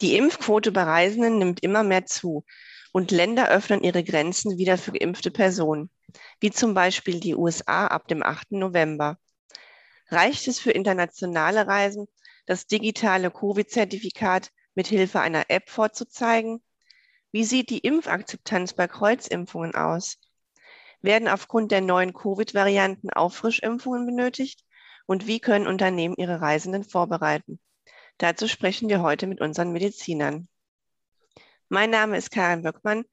Die Impfquote bei Reisenden nimmt immer mehr zu und Länder öffnen ihre Grenzen wieder für geimpfte Personen, wie zum Beispiel die USA ab dem 8. November. Reicht es für internationale Reisen, das digitale Covid-Zertifikat mit Hilfe einer App vorzuzeigen? Wie sieht die Impfakzeptanz bei Kreuzimpfungen aus? Werden aufgrund der neuen Covid-Varianten Auffrischimpfungen benötigt? Und wie können Unternehmen ihre Reisenden vorbereiten? Dazu sprechen wir heute mit unseren Medizinern. Mein Name ist Karin Böckmann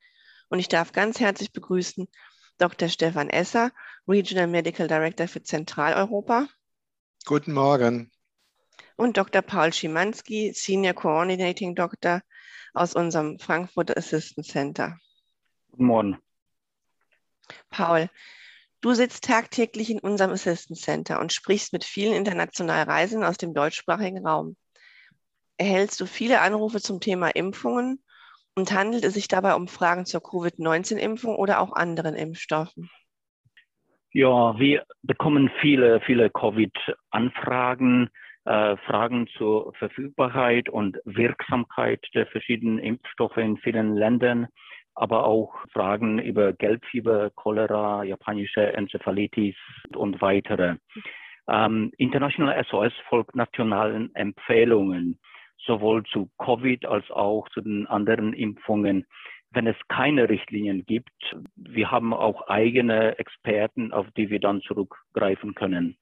und ich darf ganz herzlich begrüßen Dr. Stefan Esser, Regional Medical Director für Zentraleuropa. Guten Morgen. Und Dr. Paul Schimanski, Senior Coordinating Doctor aus unserem Frankfurt Assistance Center. Guten Morgen. Paul, du sitzt tagtäglich in unserem Assistance Center und sprichst mit vielen internationalen Reisenden aus dem deutschsprachigen Raum erhältst du viele Anrufe zum Thema Impfungen und handelt es sich dabei um Fragen zur Covid-19-Impfung oder auch anderen Impfstoffen? Ja, wir bekommen viele, viele Covid-Anfragen, äh, Fragen zur Verfügbarkeit und Wirksamkeit der verschiedenen Impfstoffe in vielen Ländern, aber auch Fragen über Gelbfieber, Cholera, japanische Enzephalitis und weitere. Ähm, International SOS folgt nationalen Empfehlungen sowohl zu Covid als auch zu den anderen Impfungen. Wenn es keine Richtlinien gibt, wir haben auch eigene Experten, auf die wir dann zurückgreifen können.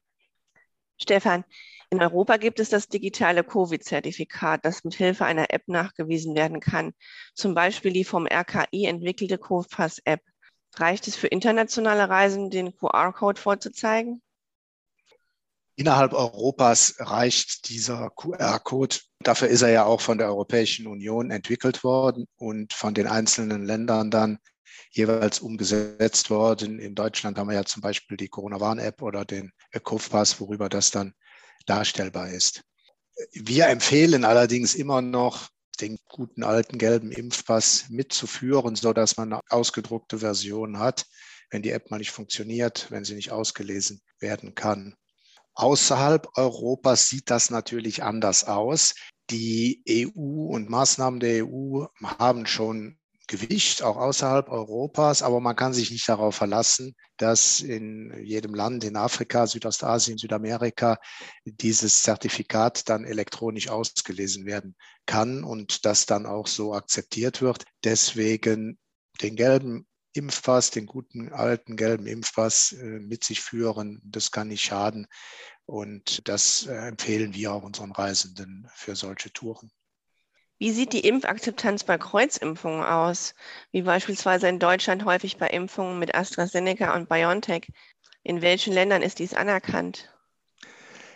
Stefan, in Europa gibt es das digitale Covid-Zertifikat, das mit Hilfe einer App nachgewiesen werden kann. Zum Beispiel die vom RKI entwickelte CoVPass-App. Reicht es für internationale Reisen, den QR-Code vorzuzeigen? Innerhalb Europas reicht dieser QR-Code. Dafür ist er ja auch von der Europäischen Union entwickelt worden und von den einzelnen Ländern dann jeweils umgesetzt worden. In Deutschland haben wir ja zum Beispiel die Corona-Warn-App oder den COVPass, worüber das dann darstellbar ist. Wir empfehlen allerdings immer noch, den guten alten gelben Impfpass mitzuführen, so dass man eine ausgedruckte Version hat, wenn die App mal nicht funktioniert, wenn sie nicht ausgelesen werden kann. Außerhalb Europas sieht das natürlich anders aus. Die EU und Maßnahmen der EU haben schon Gewicht, auch außerhalb Europas, aber man kann sich nicht darauf verlassen, dass in jedem Land in Afrika, Südostasien, Südamerika dieses Zertifikat dann elektronisch ausgelesen werden kann und das dann auch so akzeptiert wird. Deswegen den gelben Impfpass, den guten alten gelben Impfpass äh, mit sich führen. Das kann nicht schaden. Und das äh, empfehlen wir auch unseren Reisenden für solche Touren. Wie sieht die Impfakzeptanz bei Kreuzimpfungen aus? Wie beispielsweise in Deutschland häufig bei Impfungen mit AstraZeneca und BioNTech. In welchen Ländern ist dies anerkannt?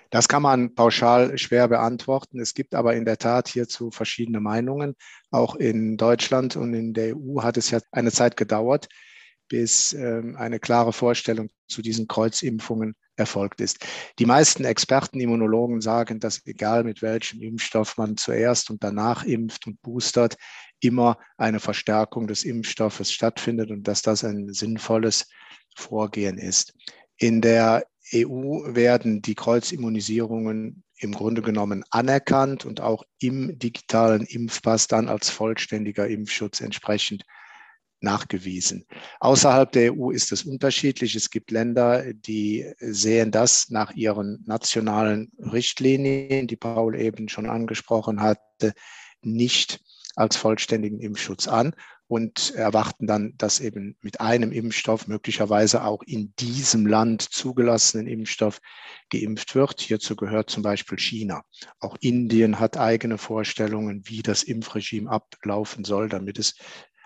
Das kann man pauschal schwer beantworten. Es gibt aber in der Tat hierzu verschiedene Meinungen. Auch in Deutschland und in der EU hat es ja eine Zeit gedauert, bis ähm, eine klare Vorstellung zu diesen Kreuzimpfungen erfolgt ist. Die meisten Experten, Immunologen sagen, dass egal mit welchem Impfstoff man zuerst und danach impft und boostert, immer eine Verstärkung des Impfstoffes stattfindet und dass das ein sinnvolles Vorgehen ist. In der EU werden die Kreuzimmunisierungen im Grunde genommen anerkannt und auch im digitalen Impfpass dann als vollständiger Impfschutz entsprechend nachgewiesen. Außerhalb der EU ist es unterschiedlich. Es gibt Länder, die sehen das nach ihren nationalen Richtlinien, die Paul eben schon angesprochen hatte, nicht als vollständigen Impfschutz an und erwarten dann, dass eben mit einem Impfstoff, möglicherweise auch in diesem Land zugelassenen Impfstoff, geimpft wird. Hierzu gehört zum Beispiel China. Auch Indien hat eigene Vorstellungen, wie das Impfregime ablaufen soll, damit es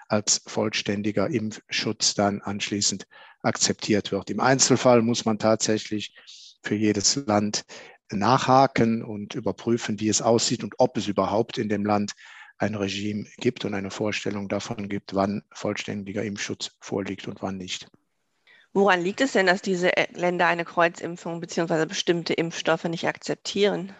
als vollständiger Impfschutz dann anschließend akzeptiert wird. Im Einzelfall muss man tatsächlich für jedes Land nachhaken und überprüfen, wie es aussieht und ob es überhaupt in dem Land ein Regime gibt und eine Vorstellung davon gibt, wann vollständiger Impfschutz vorliegt und wann nicht. Woran liegt es denn, dass diese Länder eine Kreuzimpfung bzw. bestimmte Impfstoffe nicht akzeptieren?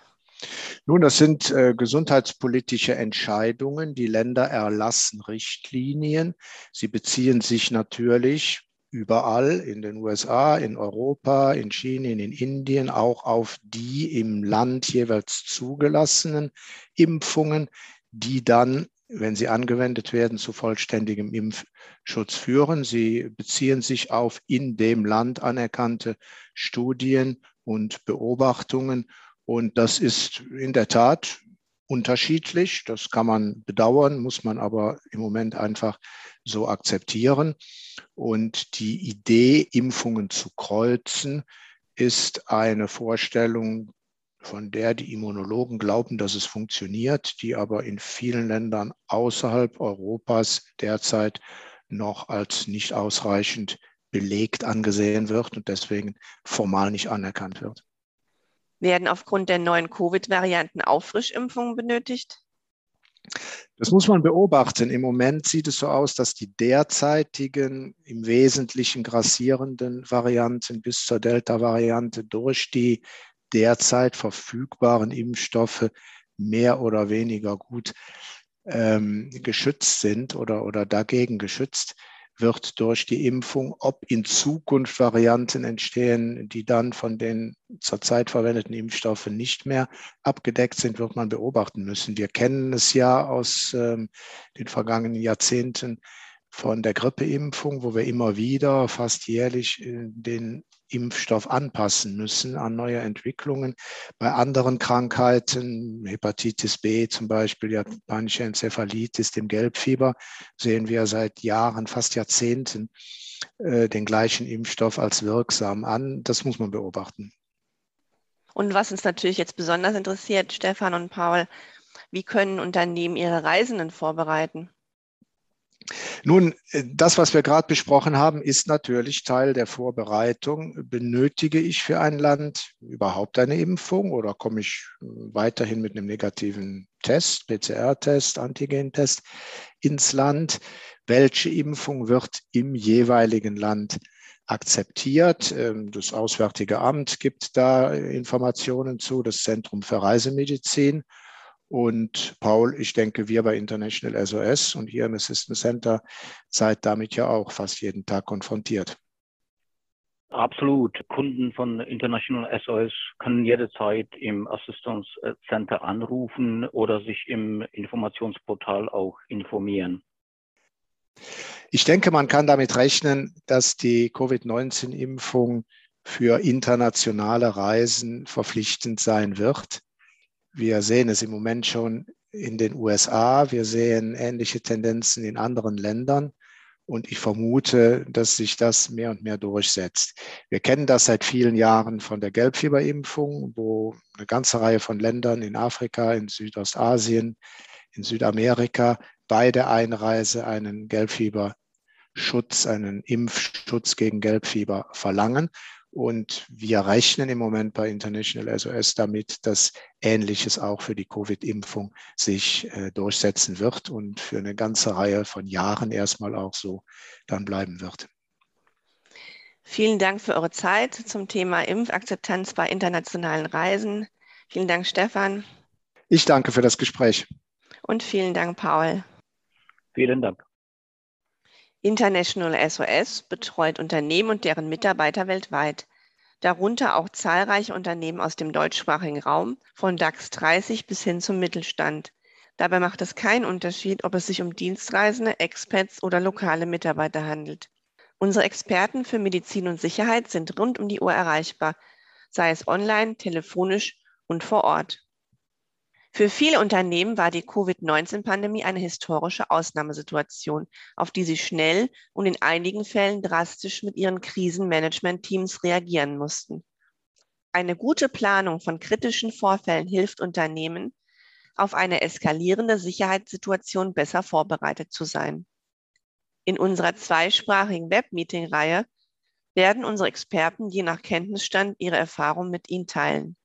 Nun, das sind äh, gesundheitspolitische Entscheidungen. Die Länder erlassen Richtlinien. Sie beziehen sich natürlich überall in den USA, in Europa, in China, in Indien auch auf die im Land jeweils zugelassenen Impfungen, die dann, wenn sie angewendet werden, zu vollständigem Impfschutz führen. Sie beziehen sich auf in dem Land anerkannte Studien und Beobachtungen. Und das ist in der Tat unterschiedlich. Das kann man bedauern, muss man aber im Moment einfach so akzeptieren. Und die Idee, Impfungen zu kreuzen, ist eine Vorstellung, von der die Immunologen glauben, dass es funktioniert, die aber in vielen Ländern außerhalb Europas derzeit noch als nicht ausreichend belegt angesehen wird und deswegen formal nicht anerkannt wird. Werden aufgrund der neuen Covid-Varianten Auffrischimpfungen benötigt? Das muss man beobachten. Im Moment sieht es so aus, dass die derzeitigen im Wesentlichen grassierenden Varianten bis zur Delta-Variante durch die derzeit verfügbaren Impfstoffe mehr oder weniger gut ähm, geschützt sind oder, oder dagegen geschützt wird durch die Impfung. Ob in Zukunft Varianten entstehen, die dann von den zurzeit verwendeten Impfstoffen nicht mehr abgedeckt sind, wird man beobachten müssen. Wir kennen es ja aus ähm, den vergangenen Jahrzehnten von der Grippeimpfung, wo wir immer wieder fast jährlich äh, den Impfstoff anpassen müssen an neue Entwicklungen. Bei anderen Krankheiten, Hepatitis B zum Beispiel, japanische Enzephalitis, dem Gelbfieber, sehen wir seit Jahren, fast Jahrzehnten äh, den gleichen Impfstoff als wirksam an. Das muss man beobachten. Und was uns natürlich jetzt besonders interessiert, Stefan und Paul, wie können Unternehmen ihre Reisenden vorbereiten? Nun, äh, das, was wir gerade besprochen haben, ist natürlich Teil der Vorbereitung. Benötige ich für ein Land überhaupt eine Impfung oder komme ich äh, weiterhin mit einem negativen Test, PCR-Test, Antigentest ins Land? Welche Impfung wird im jeweiligen Land akzeptiert? Ähm, das Auswärtige Amt gibt da Informationen zu, das Zentrum für Reisemedizin. Und Paul, ich denke, wir bei International SOS und hier im Assistance Center seid damit ja auch fast jeden Tag konfrontiert. Absolut. Kunden von International SOS können jederzeit im Assistance Center anrufen oder sich im Informationsportal auch informieren. Ich denke, man kann damit rechnen, dass die Covid-19-Impfung für internationale Reisen verpflichtend sein wird. Wir sehen es im Moment schon in den USA. Wir sehen ähnliche Tendenzen in anderen Ländern. Und ich vermute, dass sich das mehr und mehr durchsetzt. Wir kennen das seit vielen Jahren von der Gelbfieberimpfung, wo eine ganze Reihe von Ländern in Afrika, in Südostasien, in Südamerika bei der Einreise einen Gelbfieberschutz, einen Impfschutz gegen Gelbfieber verlangen. Und wir rechnen im Moment bei International SOS damit, dass Ähnliches auch für die Covid-Impfung sich äh, durchsetzen wird und für eine ganze Reihe von Jahren erstmal auch so dann bleiben wird. Vielen Dank für eure Zeit zum Thema Impfakzeptanz bei internationalen Reisen. Vielen Dank, Stefan. Ich danke für das Gespräch. Und vielen Dank, Paul. Vielen Dank. International SOS betreut Unternehmen und deren Mitarbeiter weltweit, darunter auch zahlreiche Unternehmen aus dem deutschsprachigen Raum, von DAX 30 bis hin zum Mittelstand. Dabei macht es keinen Unterschied, ob es sich um Dienstreisende, Expats oder lokale Mitarbeiter handelt. Unsere Experten für Medizin und Sicherheit sind rund um die Uhr erreichbar, sei es online, telefonisch und vor Ort. Für viele Unternehmen war die Covid-19-Pandemie eine historische Ausnahmesituation, auf die sie schnell und in einigen Fällen drastisch mit ihren Krisenmanagement-Teams reagieren mussten. Eine gute Planung von kritischen Vorfällen hilft Unternehmen, auf eine eskalierende Sicherheitssituation besser vorbereitet zu sein. In unserer zweisprachigen Webmeeting-Reihe werden unsere Experten je nach Kenntnisstand ihre Erfahrungen mit Ihnen teilen.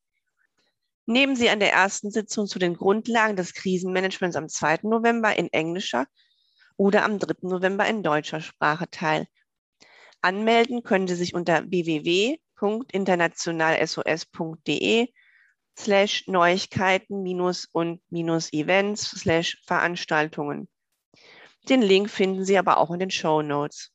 Nehmen Sie an der ersten Sitzung zu den Grundlagen des Krisenmanagements am 2. November in englischer oder am 3. November in deutscher Sprache teil. Anmelden können Sie sich unter www.internationalsos.de slash Neuigkeiten minus und minus Events slash Veranstaltungen. Den Link finden Sie aber auch in den Show Notes.